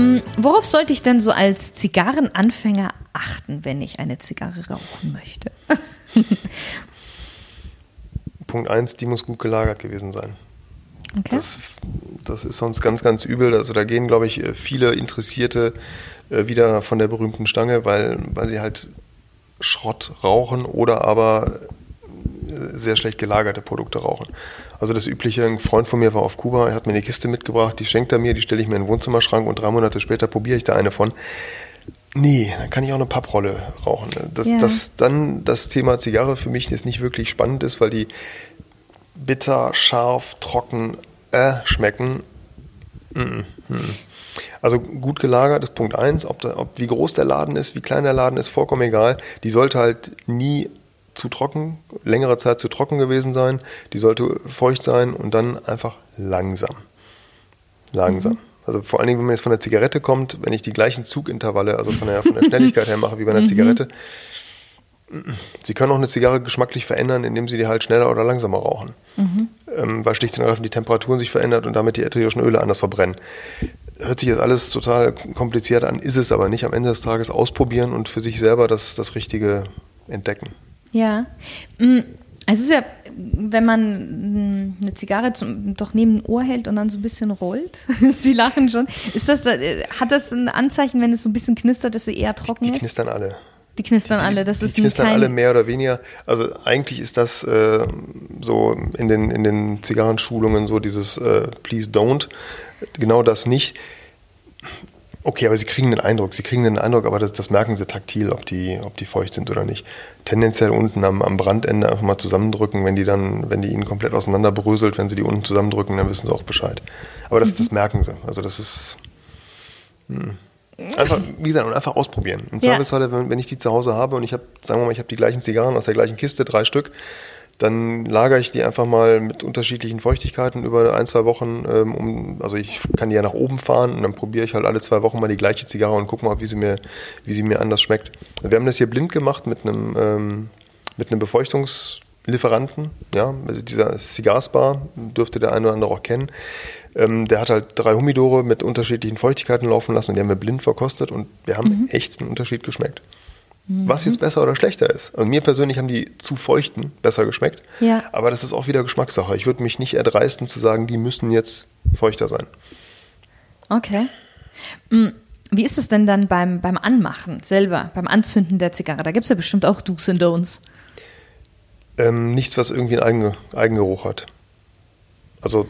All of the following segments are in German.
Mm, worauf sollte ich denn so als Zigarrenanfänger achten, wenn ich eine Zigarre rauchen möchte? Punkt 1, die muss gut gelagert gewesen sein. Okay. Das, das ist sonst ganz, ganz übel. Also da gehen, glaube ich, viele Interessierte äh, wieder von der berühmten Stange, weil, weil sie halt Schrott rauchen oder aber äh, sehr schlecht gelagerte Produkte rauchen. Also das übliche, ein Freund von mir war auf Kuba, er hat mir eine Kiste mitgebracht, die schenkt er mir, die stelle ich mir in den Wohnzimmerschrank und drei Monate später probiere ich da eine von. Nee, dann kann ich auch eine Papprolle rauchen. Dass Ja. das dann das Thema Zigarre für mich jetzt nicht wirklich spannend ist, weil die bitter, scharf, trocken äh, schmecken. Mm, mm. Also gut gelagert ist Punkt 1. Ob, da, ob wie groß der Laden ist, wie klein der Laden ist, vollkommen egal. Die sollte halt nie zu trocken, längere Zeit zu trocken gewesen sein. Die sollte feucht sein und dann einfach langsam. Langsam. Also vor allen Dingen, wenn man jetzt von der Zigarette kommt, wenn ich die gleichen Zugintervalle, also von der, von der Schnelligkeit her mache wie bei einer Zigarette, Sie können auch eine Zigarre geschmacklich verändern, indem Sie die halt schneller oder langsamer rauchen. Ähm, weil schlicht und ergreifend die Temperaturen sich verändert und damit die ätherischen Öle anders verbrennen. Hört sich jetzt alles total kompliziert an, ist es aber nicht. Am Ende des Tages ausprobieren und für sich selber das, das Richtige entdecken. Ja. Mm, Es ist ja, wenn man mm, eine Zigarre zum, doch neben ein Ohr hält und dann so ein bisschen rollt. Sie lachen schon. Ist das, da- äh, hat das ein Anzeichen, wenn es so ein bisschen knistert, dass sie eher trocken Die ist? knistern alle. die knistern alle. Das die ist ein knistern alle mehr oder weniger. Also eigentlich ist das äh, so in den, in den Zigarrenschulungen so dieses äh, Please don't. Genau das nicht. Okay, aber sie kriegen den Eindruck, sie kriegen den Eindruck, aber das, das merken sie taktil, ob die, ob die feucht sind oder nicht. Tendenziell unten am, am Brandende einfach mal zusammendrücken, wenn die dann, wenn die ihnen komplett auseinanderbröselt, wenn sie die unten zusammendrücken, dann wissen sie auch Bescheid. Aber das, das merken sie. Also das ist hm. einfach, wie gesagt, und einfach ausprobieren. Im Ja. Zweifelsfall, wenn, wenn ich die zu Hause habe und ich habe, sagen wir mal, ich habe die gleichen Zigarren aus der gleichen Kiste, drei Stück, dann lagere ich die einfach mal mit unterschiedlichen Feuchtigkeiten über ein, zwei Wochen. Ähm, um, also ich kann die ja nach oben fahren und dann probiere ich halt alle zwei Wochen mal die gleiche Zigarre und gucke mal, wie sie mir, wie sie mir anders schmeckt. Wir haben das hier blind gemacht mit einem, ähm, mit einem Befeuchtungslieferanten, ja, also dieser Cigarspar, dürfte der eine oder andere auch kennen. Ähm, der hat halt drei Humidore mit unterschiedlichen Feuchtigkeiten laufen lassen und die haben wir blind verkostet und wir haben echt einen Unterschied geschmeckt. Was jetzt besser oder schlechter ist. Also mir persönlich haben die zu feuchten besser geschmeckt. Ja. Aber das ist auch wieder Geschmackssache. Ich würde mich nicht erdreisten zu sagen, die müssen jetzt feuchter sein. Okay. Mm, Wie ist es denn dann beim, beim Anmachen selber, beim Anzünden der Zigarre? Da gibt es ja bestimmt auch Do's and Don'ts. Ähm, nichts, was irgendwie einen Eigen, Eigengeruch hat. Also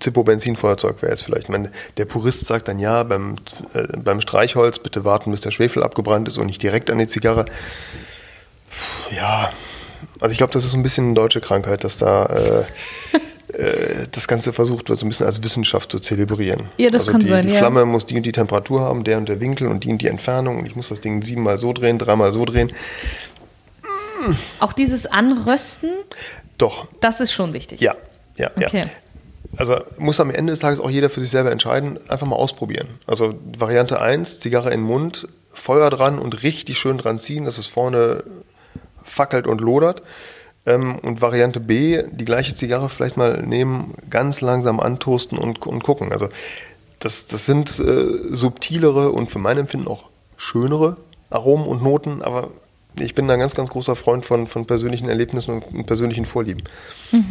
Zippo-Benzinfeuerzeug wäre jetzt vielleicht. Ich meine, der Purist sagt dann ja, beim, äh, beim Streichholz bitte warten, bis der Schwefel abgebrannt ist und nicht direkt an die Zigarre. Puh, Ja, also ich glaube, das ist ein bisschen eine deutsche Krankheit, dass da äh, äh, das Ganze versucht wird, so ein bisschen als Wissenschaft zu zelebrieren. Ja, das also kann die, sein, Die ja. Flamme muss die und die Temperatur haben, der und der Winkel und die und die Entfernung und ich muss das Ding siebenmal so drehen, dreimal so drehen. Auch dieses Anrösten, Doch, das ist schon wichtig. ja, ja, Okay. ja. Also muss am Ende des Tages auch jeder für sich selber entscheiden, einfach mal ausprobieren. Also Variante 1, Zigarre in den Mund, Feuer dran und richtig schön dran ziehen, dass es vorne fackelt und lodert. Ähm, und Variante B, die gleiche Zigarre vielleicht mal nehmen, ganz langsam antoasten und, und gucken. Also das, das sind äh, subtilere und für mein Empfinden auch schönere Aromen und Noten, aber ich bin da ein ganz, ganz großer Freund von, von persönlichen Erlebnissen und, persönlichen Vorlieben.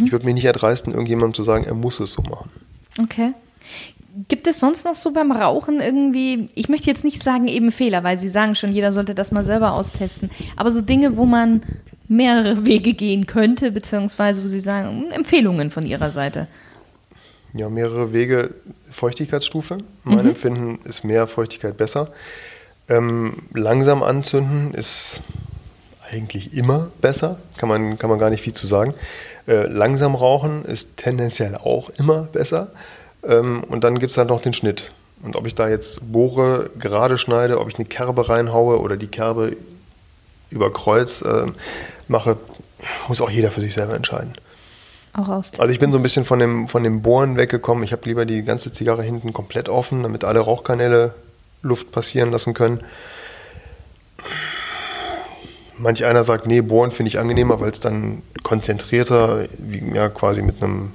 Ich würde mich nicht erdreisten, irgendjemandem zu sagen, er muss es so machen. Okay. Gibt es sonst noch so beim Rauchen irgendwie, ich möchte jetzt nicht sagen eben Fehler, weil Sie sagen schon, jeder sollte das mal selber austesten, aber so Dinge, wo man mehrere Wege gehen könnte, beziehungsweise wo Sie sagen, Empfehlungen von Ihrer Seite. Ja, mehrere Wege. Feuchtigkeitsstufe. Mein Empfinden ist mehr Feuchtigkeit besser. Ähm, langsam anzünden ist eigentlich immer besser. Kann man, kann man gar nicht viel zu sagen. Äh, langsam rauchen ist tendenziell auch immer besser. Ähm, und dann gibt es halt noch den Schnitt. Und ob ich da jetzt bohre, gerade schneide, ob ich eine Kerbe reinhaue oder die Kerbe über Kreuz äh, mache, muss auch jeder für sich selber entscheiden. Auch aus. Also ich bin so ein bisschen von dem, von dem Bohren weggekommen. Ich habe lieber die ganze Zigarre hinten komplett offen, damit alle Rauchkanäle Luft passieren lassen können. Manch einer sagt, nee, Bohren finde ich angenehmer, weil es dann konzentrierter, wie, ja quasi mit einem,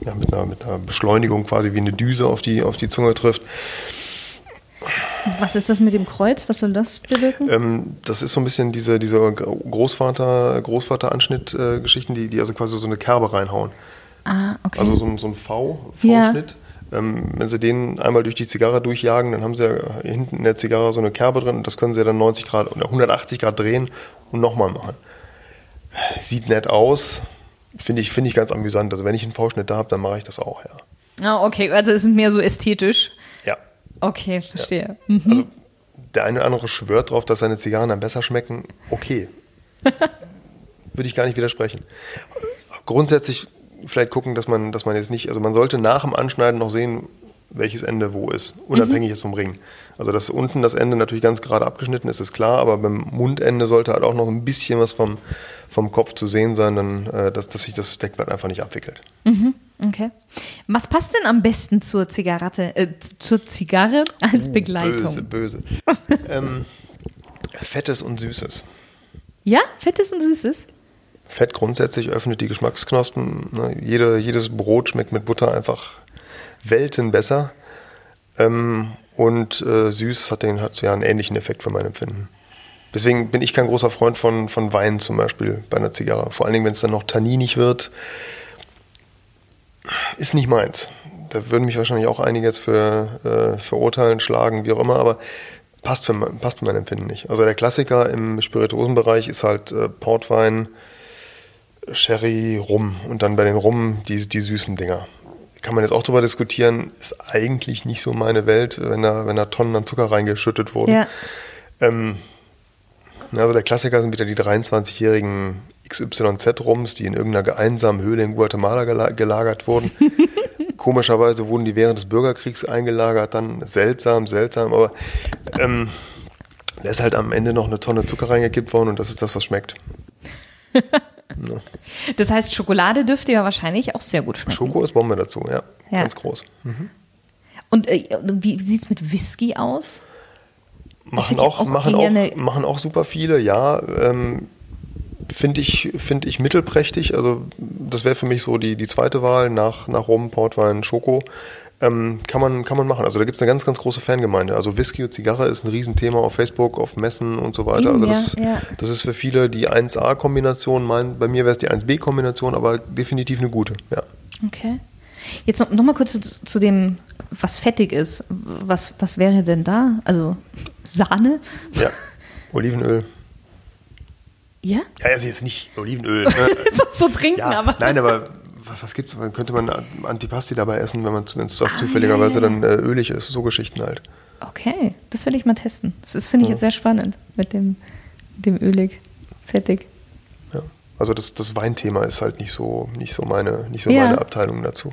ja, mit einer, mit einer Beschleunigung quasi wie eine Düse auf die, auf die Zunge trifft. Was ist das mit dem Kreuz? Was soll das bewirken? Ähm, das ist so ein bisschen diese, diese Großvater, Großvater-Anschnitt-Geschichten, die, die also quasi so eine Kerbe reinhauen. Ah, okay. Also so, ein- so ein V, Ja. V-Schnitt. Ähm, wenn Sie den einmal durch die Zigarre durchjagen, dann haben Sie ja hinten in der Zigarre so eine Kerbe drin und das können Sie dann 90 Grad oder 180 Grad drehen und nochmal machen. Sieht nett aus, finde ich, finde ich ganz amüsant. Also wenn ich einen V-Schnitt da habe, dann mache ich das auch, ja. Ah, okay, also es ist mehr so ästhetisch. Ja, Okay, verstehe. Mhm. also der eine oder andere schwört drauf, dass seine Zigarren dann besser schmecken. Okay. Würde ich gar nicht widersprechen. Grundsätzlich vielleicht gucken, dass man, dass man jetzt nicht, also man sollte nach dem Anschneiden noch sehen, welches Ende wo ist, unabhängig ist vom Ring. Also dass unten das Ende natürlich ganz gerade abgeschnitten ist, ist klar, aber beim Mundende sollte halt auch noch ein bisschen was vom, vom Kopf zu sehen sein, dann, äh, dass, dass sich das Deckblatt einfach nicht abwickelt. Okay. Was passt denn am besten zur Zigarette, äh, zur Zigarre als Begleitung? Böse, böse. ähm, Fettes und Süßes. Ja, fettes und süßes. Fett grundsätzlich öffnet die Geschmacksknospen. Ne? Jede, jedes Brot schmeckt mit Butter einfach Welten besser. Ähm, und äh, süß hat, den, hat ja einen ähnlichen Effekt für mein Empfinden. Deswegen bin ich kein großer Freund von, von Wein zum Beispiel bei einer Zigarre. Vor allen Dingen, wenn es dann noch tanninig wird, ist nicht meins. Da würden mich wahrscheinlich auch einige jetzt für äh, verurteilen, schlagen, wie auch immer, aber passt für, passt für mein Empfinden nicht. Also der Klassiker im Spirituosenbereich ist halt äh, Portwein, Sherry, Rum und dann bei den Rum die, die süßen Dinger. Kann man jetzt auch drüber diskutieren, ist eigentlich nicht so meine Welt, wenn da, wenn da Tonnen an Zucker reingeschüttet wurden. Ja. Ähm, also der Klassiker sind wieder die 23-jährigen XYZ-Rums, die in irgendeiner einsamen Höhle in Guatemala gela gelagert wurden. Komischerweise wurden die während des Bürgerkriegs eingelagert, dann seltsam, seltsam, aber ähm, da ist halt am Ende noch eine Tonne Zucker reingekippt worden und das ist das, was schmeckt. Das heißt, Schokolade dürfte ja wahrscheinlich auch sehr gut schmecken. Schoko ist Bombe dazu, ja, Ja. ganz groß. Und äh, wie sieht es mit Whisky aus? Machen auch, auch machen, auch, machen auch super viele, ja. Ähm, Finde ich, find ich mittelprächtig. Also, das wäre für mich so die, die zweite Wahl nach, nach Rum, Portwein, Schoko. Ähm, kann, man, kann man machen. Also, da gibt es eine ganz, ganz große Fangemeinde. Also, Whisky und Zigarre ist ein Riesenthema auf Facebook, auf Messen und so weiter. Eben, Also, ja, das, ja. das ist für viele die 1A-Kombination. Mein, bei mir wäre es die 1B-Kombination, aber definitiv eine gute, ja. Okay. Jetzt noch, noch mal kurz zu, zu dem, was fettig ist. Was, was wäre denn da? Also Sahne? Ja, Olivenöl. Ja? Ja, also jetzt nicht Olivenöl. Ne? so, so trinken, Ja, aber. nein, aber was, gibt's? Könnte man Antipasti dabei essen, wenn man wenn es was Ah, zufälligerweise ja, ja, dann äh, ölig ist? So Geschichten halt. Okay, das will ich mal testen. Das finde ich jetzt sehr spannend mit dem, dem ölig, fettig. Ja. Also das, das Weinthema ist halt nicht so nicht so meine nicht so Ja. meine Abteilung dazu.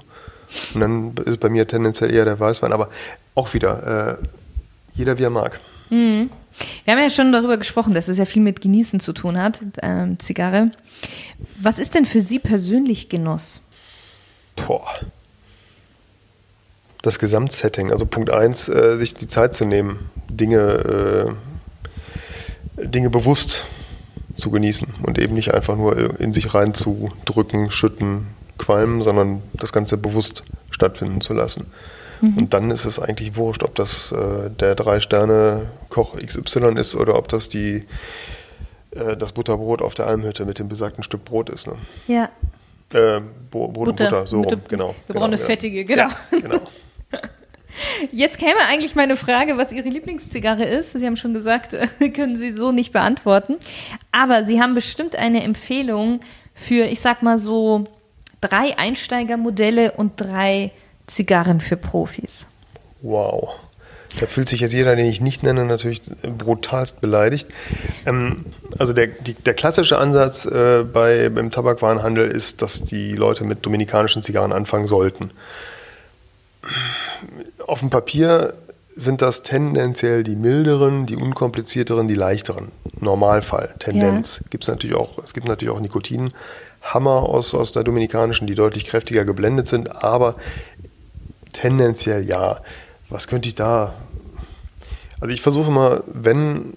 Und dann ist bei mir tendenziell eher der Weißwein, aber auch wieder äh, jeder wie er mag. Wir haben ja schon darüber gesprochen, dass es ja viel mit Genießen zu tun hat, ähm, Zigarre. Was ist denn für Sie persönlich Genuss? Boah. Das Gesamtsetting, also Punkt 1, äh, sich die Zeit zu nehmen, Dinge, äh, Dinge bewusst zu genießen und eben nicht einfach nur in sich reinzudrücken, schütten, qualmen, sondern das Ganze bewusst stattfinden zu lassen. Und dann ist es eigentlich wurscht, ob das äh, der Drei-Sterne-Koch XY ist oder ob das die, äh, das Butterbrot auf der Almhütte mit dem besagten Stück Brot ist. Ne? Ja. Äh, Bo- Brot und Butter, so Butter- rum, genau. gebrochenes genau, Fettige, genau. Ja, genau. Jetzt käme eigentlich meine Frage, was Ihre Lieblingszigarre ist. Sie haben schon gesagt, äh, können Sie so nicht beantworten. Aber Sie haben bestimmt eine Empfehlung für, ich sag mal so, drei Einsteigermodelle und drei Zigarren für Profis. Wow. Da fühlt sich jetzt jeder, den ich nicht nenne, natürlich brutalst beleidigt. Ähm, also der, die, der klassische Ansatz äh, bei, beim Tabakwarenhandel ist, dass die Leute mit dominikanischen Zigarren anfangen sollten. Auf dem Papier sind das tendenziell die milderen, die unkomplizierteren, die leichteren. Normalfall, Tendenz. Gibt's natürlich auch, es gibt natürlich auch Nikotinhammer aus, aus der dominikanischen, die deutlich kräftiger geblendet sind, aber tendenziell ja. Was könnte ich da? Also ich versuche mal, wenn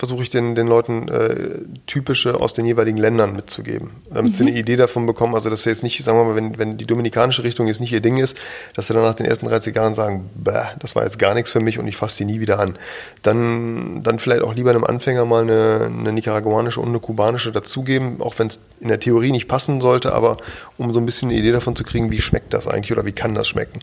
versuche ich den, den Leuten äh, typische aus den jeweiligen Ländern mitzugeben, damit mhm. sie eine Idee davon bekommen. Also, dass sie jetzt nicht, sagen wir mal, wenn, wenn die dominikanische Richtung jetzt nicht ihr Ding ist, dass sie dann nach den ersten 30 Jahren sagen, Bäh, das war jetzt gar nichts für mich und ich fasse die nie wieder an. Dann, dann vielleicht auch lieber einem Anfänger mal eine, eine nicaraguanische und eine kubanische dazugeben, auch wenn es in der Theorie nicht passen sollte, aber um so ein bisschen eine Idee davon zu kriegen, wie schmeckt das eigentlich oder wie kann das schmecken.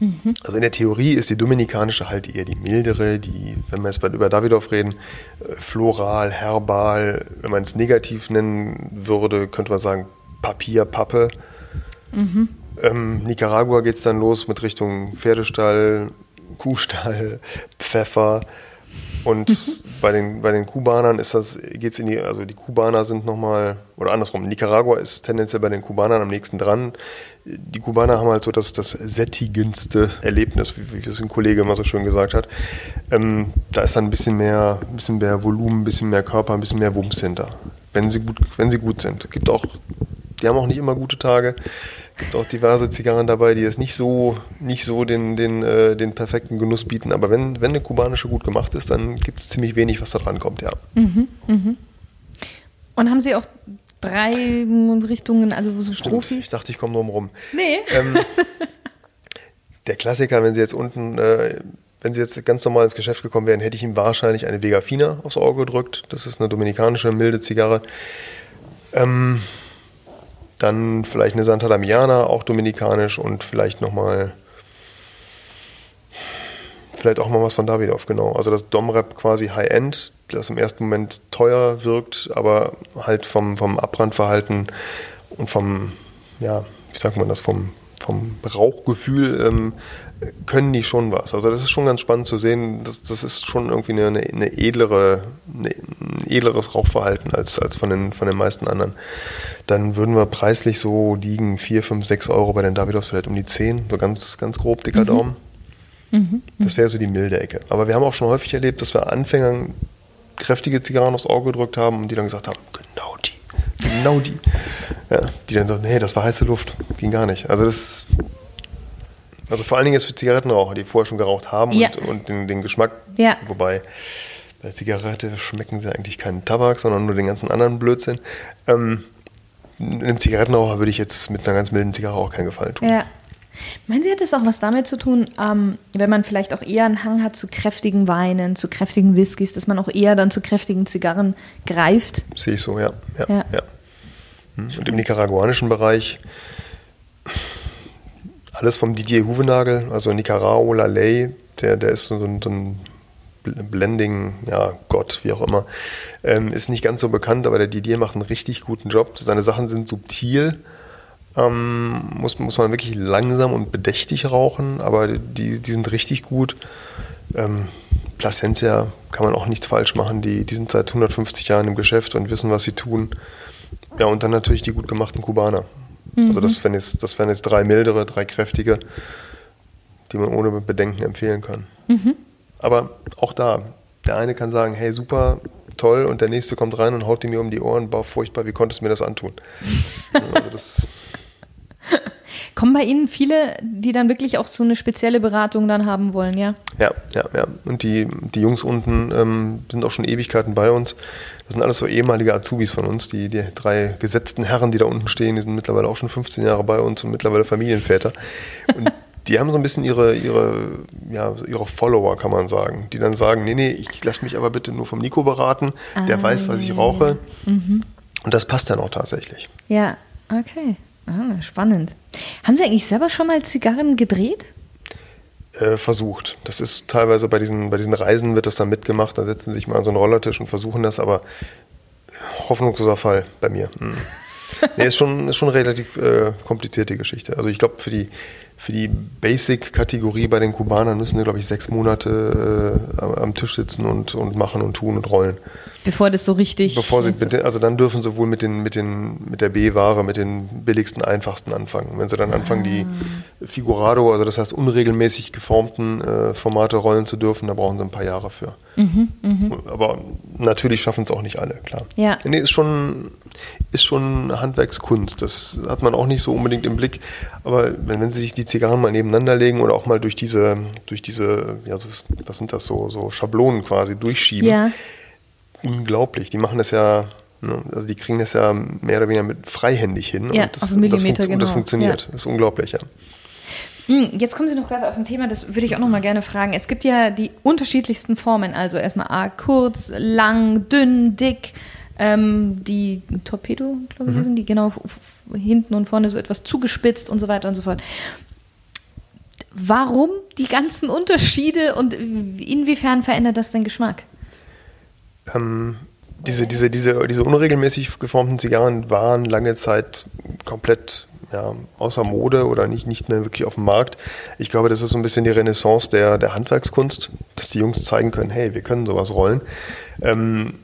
Mhm. Also in der Theorie ist die dominikanische halt eher die mildere, die, wenn wir jetzt über Davidoff reden, äh, floral, herbal, wenn man es negativ nennen würde, könnte man sagen Papier, Pappe. Mhm. Ähm, Nicaragua geht es dann los mit Richtung Pferdestall, Kuhstall, Pfeffer. Und bei, den, bei den Kubanern ist das, geht's in die, also die Kubaner sind nochmal, oder andersrum, Nicaragua ist tendenziell bei den Kubanern am nächsten dran. Die Kubaner haben halt so das, das sättigendste Erlebnis, wie, wie es ein Kollege immer so schön gesagt hat. Ähm, da ist dann ein bisschen mehr, ein bisschen mehr Volumen, ein bisschen mehr Körper, ein bisschen mehr Wumms hinter. Wenn sie gut, wenn sie gut sind. Gibt auch, die haben auch nicht immer gute Tage gibt auch diverse Zigarren dabei, die es nicht so, nicht so den, den, äh, den perfekten Genuss bieten. Aber wenn, wenn eine kubanische gut gemacht ist, dann gibt es ziemlich wenig, was da dran kommt, ja. Mhm, mhm. Und haben Sie auch drei Richtungen, also so Strophis? Ich dachte, ich komme drum rum. Nee. Ähm, der Klassiker, wenn Sie jetzt unten, äh, wenn Sie jetzt ganz normal ins Geschäft gekommen wären, hätte ich ihm wahrscheinlich eine Vega Fina aufs Auge gedrückt. Das ist eine dominikanische milde Zigarre. Ähm, dann vielleicht eine Santa Damiana, auch dominikanisch und vielleicht nochmal, vielleicht auch mal was von Davidoff, genau. Also das Domrep quasi High-End, das im ersten Moment teuer wirkt, aber halt vom, vom Abbrandverhalten und vom, ja, wie sagt man das, vom, vom Rauchgefühl ähm, können die schon was. Also das ist schon ganz spannend zu sehen. Das, das ist schon irgendwie eine, eine, edlere, eine, ein edleres Rauchverhalten als, als von, den, von den meisten anderen. Dann würden wir preislich so liegen 4, 5, 6 Euro bei den Davidos vielleicht um die 10, so ganz, ganz grob dicker mhm. Daumen. Mhm. Das wäre so die milde Ecke. Aber wir haben auch schon häufig erlebt, dass wir Anfängern kräftige Zigarren aufs Auge gedrückt haben und die dann gesagt haben, genau die, genau die. Ja, die dann sagen, nee, das war heiße Luft, ging gar nicht. Also das also vor allen Dingen jetzt für Zigarettenraucher, die vorher schon geraucht haben ja. und, und den, den, Geschmack. Ja. Wobei bei Zigarette schmecken sie eigentlich keinen Tabak, sondern nur den ganzen anderen Blödsinn. Ähm, einem Zigarettenraucher würde ich jetzt mit einer ganz milden Zigarre auch keinen Gefallen tun. Ja. Meinen Sie, hat das auch was damit zu tun, ähm, wenn man vielleicht auch eher einen Hang hat zu kräftigen Weinen, zu kräftigen Whiskys, dass man auch eher dann zu kräftigen Zigarren greift? Sehe ich so, ja. ja, ja. ja. Hm. Und im nicaraguanischen Bereich alles vom Didier Huvenagel, also Nicarao, Ley, der, der ist so, so ein Blending, ja, Gott, wie auch immer. Ähm, ist nicht ganz so bekannt, aber der Didier macht einen richtig guten Job. Seine Sachen sind subtil. Ähm, muss, muss man wirklich langsam und bedächtig rauchen, aber die, die sind richtig gut. Ähm, Placencia kann man auch nichts falsch machen. Die, die sind seit 150 Jahren im Geschäft und wissen, was sie tun. Ja, und dann natürlich die gut gemachten Kubaner. Mhm. Also das wären, jetzt, das wären jetzt drei mildere, drei kräftige, die man ohne Bedenken empfehlen kann. Mhm. Aber auch da, der eine kann sagen, hey, super, toll, und der nächste kommt rein und haut die mir um die Ohren, boah, furchtbar, wie konntest du mir das antun? also das Kommen bei Ihnen viele, die dann wirklich auch so eine spezielle Beratung dann haben wollen, ja? Ja, ja, ja. Und die, die Jungs unten ähm, sind auch schon Ewigkeiten bei uns. Das sind alles so ehemalige Azubis von uns. Die, die drei gesetzten Herren, die da unten stehen, die sind mittlerweile auch schon 15 Jahre bei uns und mittlerweile Familienväter. Und die haben so ein bisschen ihre, ihre, ja, ihre Follower, kann man sagen, die dann sagen, nee, nee, ich lasse mich aber bitte nur vom Nico beraten, der ah, weiß, was ich rauche. Mhm. Und das passt dann auch tatsächlich. Ja, okay. Ah, spannend. Haben Sie eigentlich selber schon mal Zigarren gedreht? Äh, versucht. Das ist teilweise bei diesen, bei diesen Reisen wird das dann mitgemacht. Da setzen sie sich mal an so einen Rollertisch und versuchen das, aber hoffnungsloser Fall bei mir. Hm. nee, ist schon, ist schon eine relativ äh, komplizierte Geschichte. Also ich glaube, für die, für die Basic-Kategorie bei den Kubanern müssen wir, glaube ich, sechs Monate äh, am Tisch sitzen und, und machen und tun und rollen. Bevor das so richtig. Bevor sie, den, also dann dürfen sie wohl mit, den, mit, den, mit der B-Ware, mit den billigsten, einfachsten anfangen. Wenn sie dann anfangen, die ah. Figurado, also das heißt unregelmäßig geformten äh, Formate rollen zu dürfen, da brauchen sie ein paar Jahre für. Mhm, mh. Aber natürlich schaffen es auch nicht alle, klar. Ja. Nee, ist schon, ist schon Handwerkskunst. Das hat man auch nicht so unbedingt im Blick. Aber wenn, wenn sie sich die Zigarren mal nebeneinander legen oder auch mal durch diese, durch diese, ja, was sind das so, so Schablonen quasi durchschieben, ja unglaublich. Die machen das ja, ne, also die kriegen das ja mehr oder weniger mit freihändig hin. Ja, und das, auf das, Millimeter, das genau. funktioniert. Ja. Das ist unglaublich, ja. Hm, Jetzt kommen Sie noch gerade auf ein Thema, das würde ich auch noch mal gerne fragen. Es gibt ja die unterschiedlichsten Formen, also erstmal A, kurz, lang, dünn, dick. Ähm, die Torpedo, glaube ich, Mhm. sind die genau hinten und vorne so etwas zugespitzt und so weiter und so fort. Warum die ganzen Unterschiede und inwiefern verändert das den Geschmack? Ähm, diese, diese, diese, diese unregelmäßig geformten Zigarren waren lange Zeit komplett ja, außer Mode oder nicht, nicht mehr wirklich auf dem Markt. Ich glaube, das ist so ein bisschen die Renaissance der, der Handwerkskunst, dass die Jungs zeigen können, hey, wir können sowas rollen. Ähm,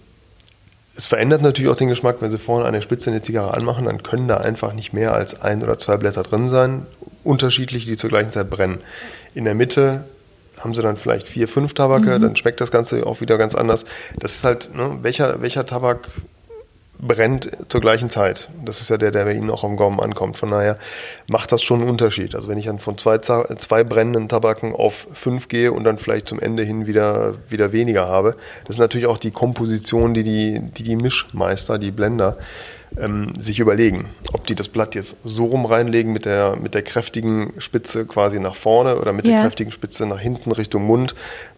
es verändert natürlich auch den Geschmack, wenn sie vorne eine Spitze eine Zigarre anmachen, dann können da einfach nicht mehr als ein oder zwei Blätter drin sein, unterschiedliche, die zur gleichen Zeit brennen. In der Mitte haben sie dann vielleicht vier, fünf Tabake, dann schmeckt das Ganze auch wieder ganz anders. Das ist halt, ne, welcher, welcher Tabak brennt zur gleichen Zeit. Das ist ja der, der bei Ihnen auch am Gaumen ankommt. Von daher macht das schon einen Unterschied. Also wenn ich dann von zwei, zwei brennenden Tabaken auf fünf gehe und dann vielleicht zum Ende hin wieder, wieder weniger habe, das ist natürlich auch die Komposition, die die, die, die Mischmeister, die Blender, ähm, sich überlegen, ob die das Blatt jetzt so rum reinlegen mit der, mit der kräftigen Spitze quasi nach vorne oder mit Ja. der kräftigen Spitze nach hinten Richtung Mund.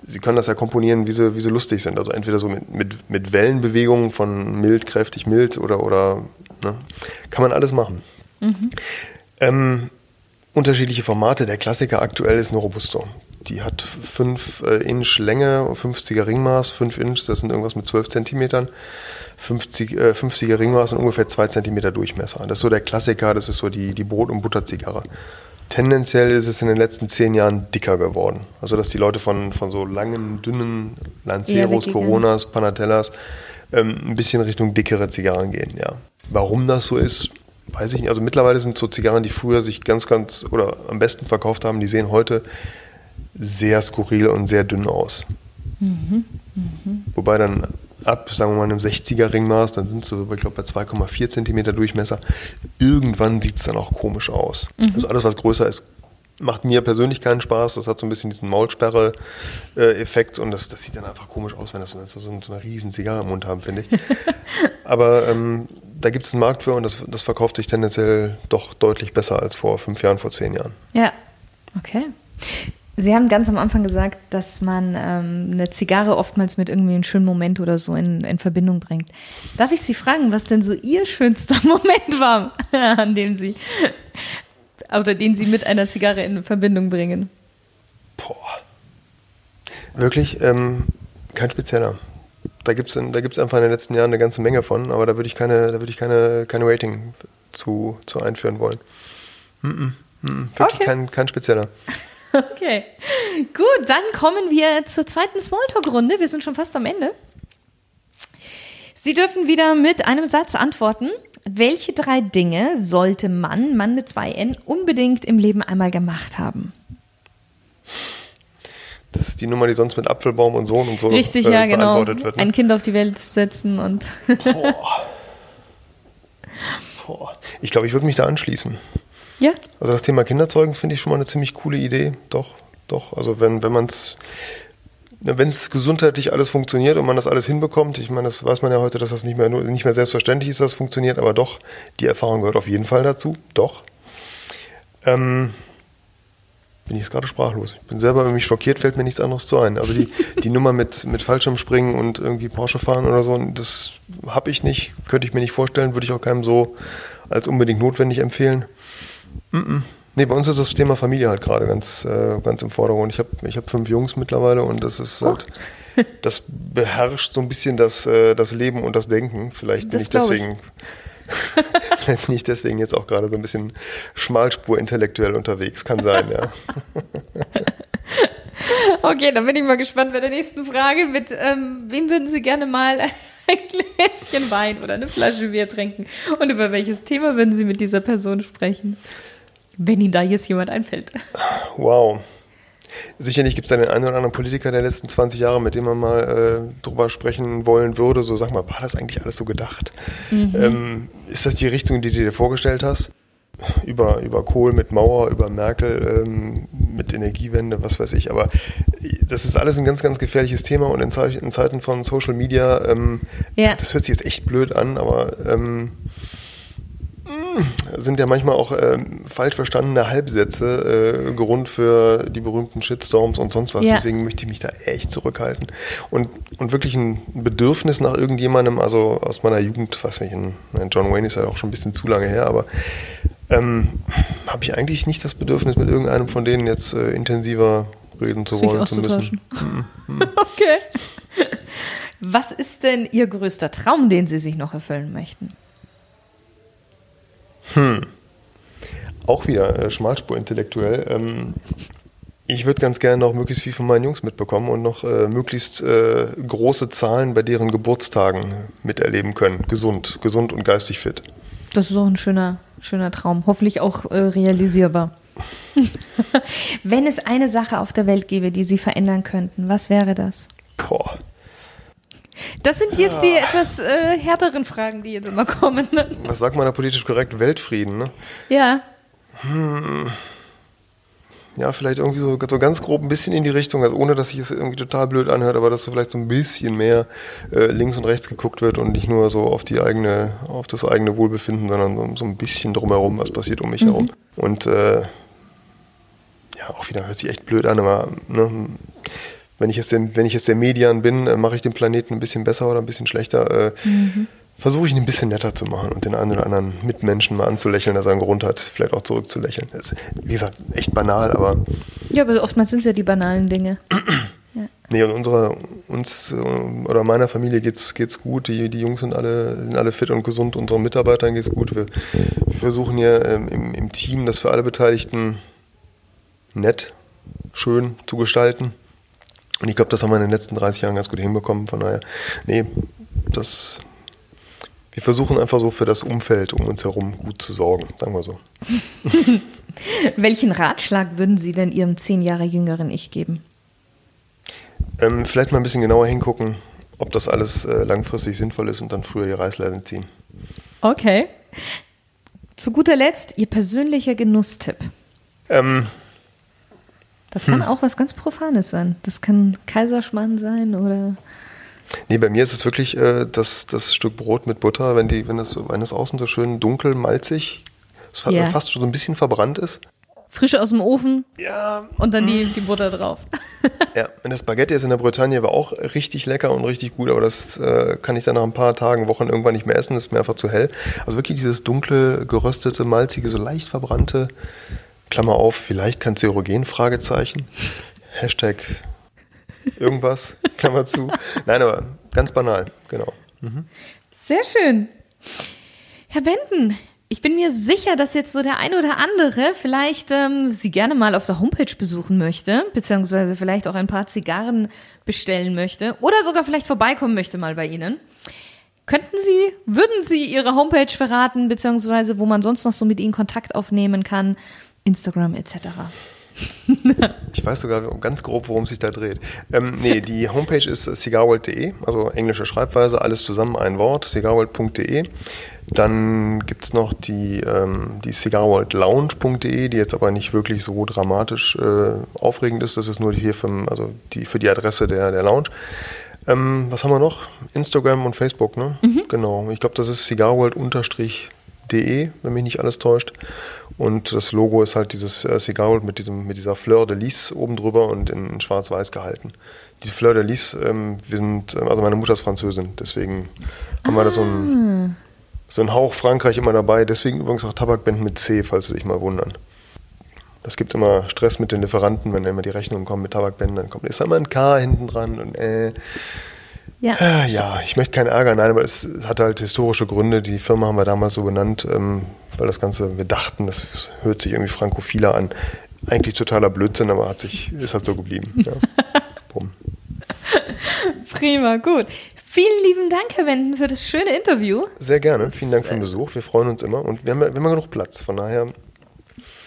Sie können das ja komponieren, wie sie, wie sie lustig sind. Also entweder so mit, mit, mit Wellenbewegungen von mild, kräftig, mild oder, oder ne? kann man alles machen. Ähm, unterschiedliche Formate. Der Klassiker aktuell ist eine Robusto. Die hat 5 äh, Inch Länge, 50er Ringmaß, 5 Inch, das sind irgendwas mit 12 Zentimetern. 50, äh, 50er Ringmaß und ungefähr 2 Zentimeter Durchmesser. Das ist so der Klassiker, das ist so die, die Brot- und Butterzigarre. Tendenziell ist es in den letzten zehn Jahren dicker geworden. Also dass die Leute von, von so langen, dünnen Lanceros. Coronas, Panatellas ähm, ein bisschen Richtung dickere Zigarren gehen, ja. Warum das so ist, weiß ich nicht. Also mittlerweile sind so Zigarren, die früher sich ganz, ganz oder am besten verkauft haben, die sehen heute sehr skurril und sehr dünn aus. Wobei dann ab, sagen wir mal, einem 60er Ringmaß, dann sind sie, ich glaube, bei 2,4 Zentimeter Durchmesser. Irgendwann sieht es dann auch komisch aus. Also alles, was größer ist, macht mir persönlich keinen Spaß. Das hat so ein bisschen diesen Maulsperre-Effekt und das, das sieht dann einfach komisch aus, wenn das so, so, so eine riesen Zigarre im Mund haben, finde ich. Aber ähm, da gibt es einen Markt für und das, das verkauft sich tendenziell doch deutlich besser als vor fünf Jahren, vor zehn Jahren. Ja, okay. Sie haben ganz am Anfang gesagt, dass man ähm, eine Zigarre oftmals mit irgendwie einem schönen Moment oder so in, in Verbindung bringt. Darf ich Sie fragen, was denn so Ihr schönster Moment war, an dem Sie oder den Sie mit einer Zigarre in Verbindung bringen? Boah. Wirklich ähm, kein spezieller. Da gibt es da gibt's einfach in den letzten Jahren eine ganze Menge von, aber da würde ich keine, da würde ich keine, keine Rating zu, zu einführen wollen. Mm -mm, mm wirklich Okay. kein, kein spezieller. Okay, gut, dann kommen wir zur zweiten Smalltalk-Runde. Wir sind schon fast am Ende. Sie dürfen wieder mit einem Satz antworten. Welche drei Dinge sollte Mann, Mann mit zwei N, unbedingt im Leben einmal gemacht haben? Das ist die Nummer, die sonst mit Apfelbaum und Sohn und so Richtig, äh, ja, genau. wird. Ein Ne? Kind auf die Welt setzen und. Boah. Ich glaube, ich würde mich da anschließen. Ja, Also das Thema Kinderzeugen finde ich schon mal eine ziemlich coole Idee. Doch, doch. Also wenn, wenn man es, wenn es gesundheitlich alles funktioniert und man das alles hinbekommt, ich meine, das weiß man ja heute, dass das nicht mehr, nicht mehr selbstverständlich ist, dass es funktioniert, aber doch, die Erfahrung gehört auf jeden Fall dazu. Doch. Ähm, bin ich jetzt gerade sprachlos. Ich bin selber irgendwie schockiert, fällt mir nichts anderes zu ein. Also die, die Nummer mit, mit Fallschirmspringen und irgendwie Porsche fahren oder so, das habe ich nicht, könnte ich mir nicht vorstellen, würde ich auch keinem so als unbedingt notwendig empfehlen. Nee, bei uns ist das Thema Familie halt gerade ganz, äh, ganz im Vordergrund. Ich habe ich hab fünf Jungs mittlerweile und das ist halt, das beherrscht so ein bisschen das, äh, das Leben und das Denken. Vielleicht bin Das ich. deswegen, vielleicht bin ich deswegen jetzt auch gerade so ein bisschen Schmalspur intellektuell unterwegs. Kann sein, ja. okay, dann bin ich mal gespannt bei der nächsten Frage. Mit ähm, wem würden Sie gerne mal ein Gläschen Wein oder eine Flasche Bier trinken? Und über welches Thema würden Sie mit dieser Person sprechen? Wenn Ihnen da jetzt jemand einfällt. Wow. Sicherlich gibt es da den einen oder anderen Politiker der letzten 20 Jahre, mit dem man mal äh, drüber sprechen wollen würde. So, sag mal, war das eigentlich alles so gedacht? Ähm, ist das die Richtung, die du dir vorgestellt hast? Über, über Kohl mit Mauer, über Merkel ähm, mit Energiewende, was weiß ich. Aber das ist alles ein ganz, ganz gefährliches Thema und in, Ze in Zeiten von Social Media, ähm, ja. das hört sich jetzt echt blöd an, aber ähm, sind ja manchmal auch ähm, falsch verstandene Halbsätze äh, Grund für die berühmten Shitstorms und sonst was. Ja. Deswegen möchte ich mich da echt zurückhalten. Und, und wirklich ein Bedürfnis nach irgendjemandem, also aus meiner Jugend, was weiß ich, John Wayne ist ja auch schon ein bisschen zu lange her, aber ähm, habe ich eigentlich nicht das Bedürfnis, mit irgendeinem von denen jetzt äh, intensiver reden zu Sich wollen, zu müssen. Mhm. Mhm. okay. Was ist denn Ihr größter Traum, den Sie sich noch erfüllen möchten? Hm. Auch wieder äh, Schmalspur intellektuell. Ähm, ich würde ganz gerne noch möglichst viel von meinen Jungs mitbekommen und noch äh, möglichst äh, große Zahlen bei deren Geburtstagen miterleben können. Gesund, gesund und geistig fit. Das ist auch ein schöner, schöner Traum. Hoffentlich auch äh, realisierbar. Wenn es eine Sache auf der Welt gäbe, die Sie verändern könnten, was wäre das? Boah. Das sind jetzt die etwas äh, härteren Fragen, die jetzt immer kommen. Ne? Was sagt man da politisch korrekt? Weltfrieden, ne? Ja. Hm. Ja, vielleicht irgendwie so, so ganz grob ein bisschen in die Richtung, also ohne dass sich es irgendwie total blöd anhört, aber dass so vielleicht so ein bisschen mehr äh, links und rechts geguckt wird und nicht nur so auf die eigene, auf das eigene Wohlbefinden, sondern so, so ein bisschen drumherum, was passiert um mich mhm. herum. Und äh, ja, auch wieder hört sich echt blöd an, aber ne, wenn ich jetzt, den, wenn ich jetzt der Median bin, äh, mache ich den Planeten ein bisschen besser oder ein bisschen schlechter. Äh, mhm. Versuche ich ihn ein bisschen netter zu machen und den einen oder anderen Mitmenschen mal anzulächeln, dass er einen Grund hat, vielleicht auch zurückzulächeln. Das ist, wie gesagt, echt banal, aber. Ja, aber oftmals sind es ja die banalen Dinge. ja. Nee, und unserer, uns äh, oder meiner Familie geht's, geht's gut. Die, die Jungs sind alle, sind alle fit und gesund. Unseren Mitarbeitern geht's gut. Wir, wir versuchen hier ähm, im, im Team das für alle Beteiligten nett, schön zu gestalten. Und ich glaube, das haben wir in den letzten 30 Jahren ganz gut hinbekommen. Von daher, nee, das. Wir versuchen einfach so für das Umfeld um uns herum gut zu sorgen, sagen wir so. Welchen Ratschlag würden Sie denn Ihrem zehn Jahre jüngeren Ich geben? Ähm, vielleicht mal ein bisschen genauer hingucken, ob das alles äh, langfristig sinnvoll ist und dann früher die Reißleine ziehen. Okay. Zu guter Letzt Ihr persönlicher Genusstipp. Ähm, das kann hm. auch was ganz Profanes sein. Das kann Kaiserschmarrn sein oder. Nee, bei mir ist es wirklich äh, das, das Stück Brot mit Butter, wenn, die, wenn, das, wenn das außen so schön dunkel, malzig, ja. fast schon so ein bisschen verbrannt ist. Frisch aus dem Ofen ja, und dann die, hm. die Butter drauf. ja, wenn das Spaghetti ist in der Bretagne, war auch richtig lecker und richtig gut, aber das äh, kann ich dann nach ein paar Tagen, Wochen irgendwann nicht mehr essen, das ist mir einfach zu hell. Also wirklich dieses dunkle, geröstete, malzige, so leicht verbrannte, Klammer auf, vielleicht Kanzerogen, Fragezeichen. Hashtag irgendwas, Klammer zu. Nein, aber ganz banal, genau. Mhm. Sehr schön. Herr Benden, ich bin mir sicher, dass jetzt so der ein oder andere vielleicht ähm, Sie gerne mal auf der Homepage besuchen möchte, beziehungsweise vielleicht auch ein paar Zigarren bestellen möchte oder sogar vielleicht vorbeikommen möchte mal bei Ihnen. Könnten Sie, würden Sie Ihre Homepage verraten, beziehungsweise wo man sonst noch so mit Ihnen Kontakt aufnehmen kann? Instagram etc. ich weiß sogar ganz grob, worum es sich da dreht. Ähm, nee, die Homepage ist cigarworld.de, also englische Schreibweise, alles zusammen ein Wort, cigarworld.de. Dann gibt es noch die, ähm, die cigarworldlounge.de, die jetzt aber nicht wirklich so dramatisch äh, aufregend ist. Das ist nur hier für, also die, für die Adresse der, der Lounge. Ähm, was haben wir noch? Instagram und Facebook, ne? Mhm. Genau. Ich glaube, das ist cigarworld-de, wenn mich nicht alles täuscht. Und das Logo ist halt dieses äh, Cigar mit, diesem, mit dieser Fleur de Lis oben drüber und in, in schwarz-weiß gehalten. Diese Fleur de Lis, ähm, wir sind, äh, also meine Mutter ist Französin, deswegen haben ah. wir da so einen, ah. so einen Hauch Frankreich immer dabei. Deswegen übrigens auch Tabakbänden mit C, falls Sie sich mal wundern. Das gibt immer Stress mit den Lieferanten, wenn immer die Rechnungen kommen mit Tabakbänden, dann kommt ist immer ein K hinten dran und äh. Ja, äh, ja, ich möchte keinen Ärger, nein, aber es hat halt historische Gründe. Die Firma haben wir damals so genannt, ähm, weil das Ganze, wir dachten, das hört sich irgendwie frankophiler an. Eigentlich totaler Blödsinn, aber hat sich, ist halt so geblieben. Ja. Prima, gut. Vielen lieben Dank, Herr Wenden, für das schöne Interview. Sehr gerne. Das, Vielen Dank für den äh, Besuch. Wir freuen uns immer und wir haben, wir haben genug Platz. Von daher.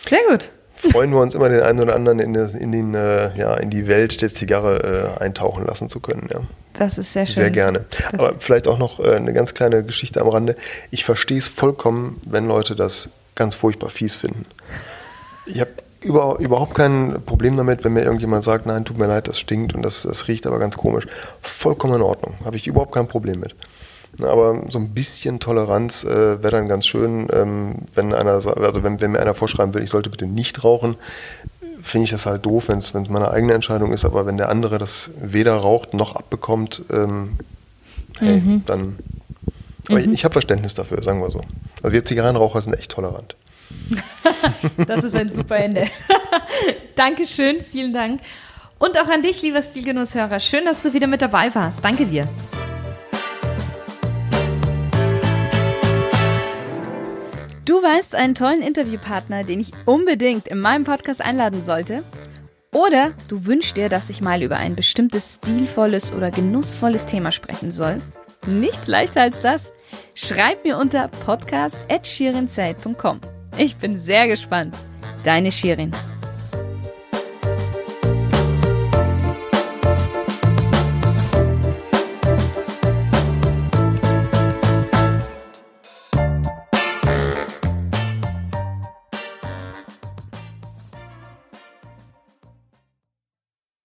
Sehr gut freuen wir uns immer, den einen oder anderen in, in, den, äh, ja, in die Welt der Zigarre äh, eintauchen lassen zu können. Ja. Das ist sehr schön. Sehr gerne. Das Aber vielleicht auch noch äh, eine ganz kleine Geschichte am Rande. Ich verstehe es vollkommen, wenn Leute das ganz furchtbar fies finden. Ich habe über, überhaupt kein Problem damit, wenn mir irgendjemand sagt, nein, tut mir leid, das stinkt und das, das riecht aber ganz komisch. Vollkommen in Ordnung. Habe ich überhaupt kein Problem mit. Aber so ein bisschen Toleranz äh, wäre dann ganz schön, ähm, wenn einer, also wenn, wenn mir einer vorschreiben will, ich sollte bitte nicht rauchen, finde ich das halt doof, wenn es meine eigene Entscheidung ist, aber wenn der andere das weder raucht noch abbekommt, ähm, hey, mhm. dann. Aber mhm. ich, ich habe Verständnis dafür, sagen wir so. Also wir Zigarrenraucher sind echt tolerant. das ist ein super Ende. Dankeschön, vielen Dank. Und auch an dich, lieber Stilgenusshörer. Schön, dass du wieder mit dabei warst. Danke dir. Du weißt einen tollen Interviewpartner, den ich unbedingt in meinem Podcast einladen sollte? Oder du wünschst dir, dass ich mal über ein bestimmtes stilvolles oder genussvolles Thema sprechen soll? Nichts leichter als das. Schreib mir unter podcast.shirinzeit.com. Ich bin sehr gespannt. Deine Shirin.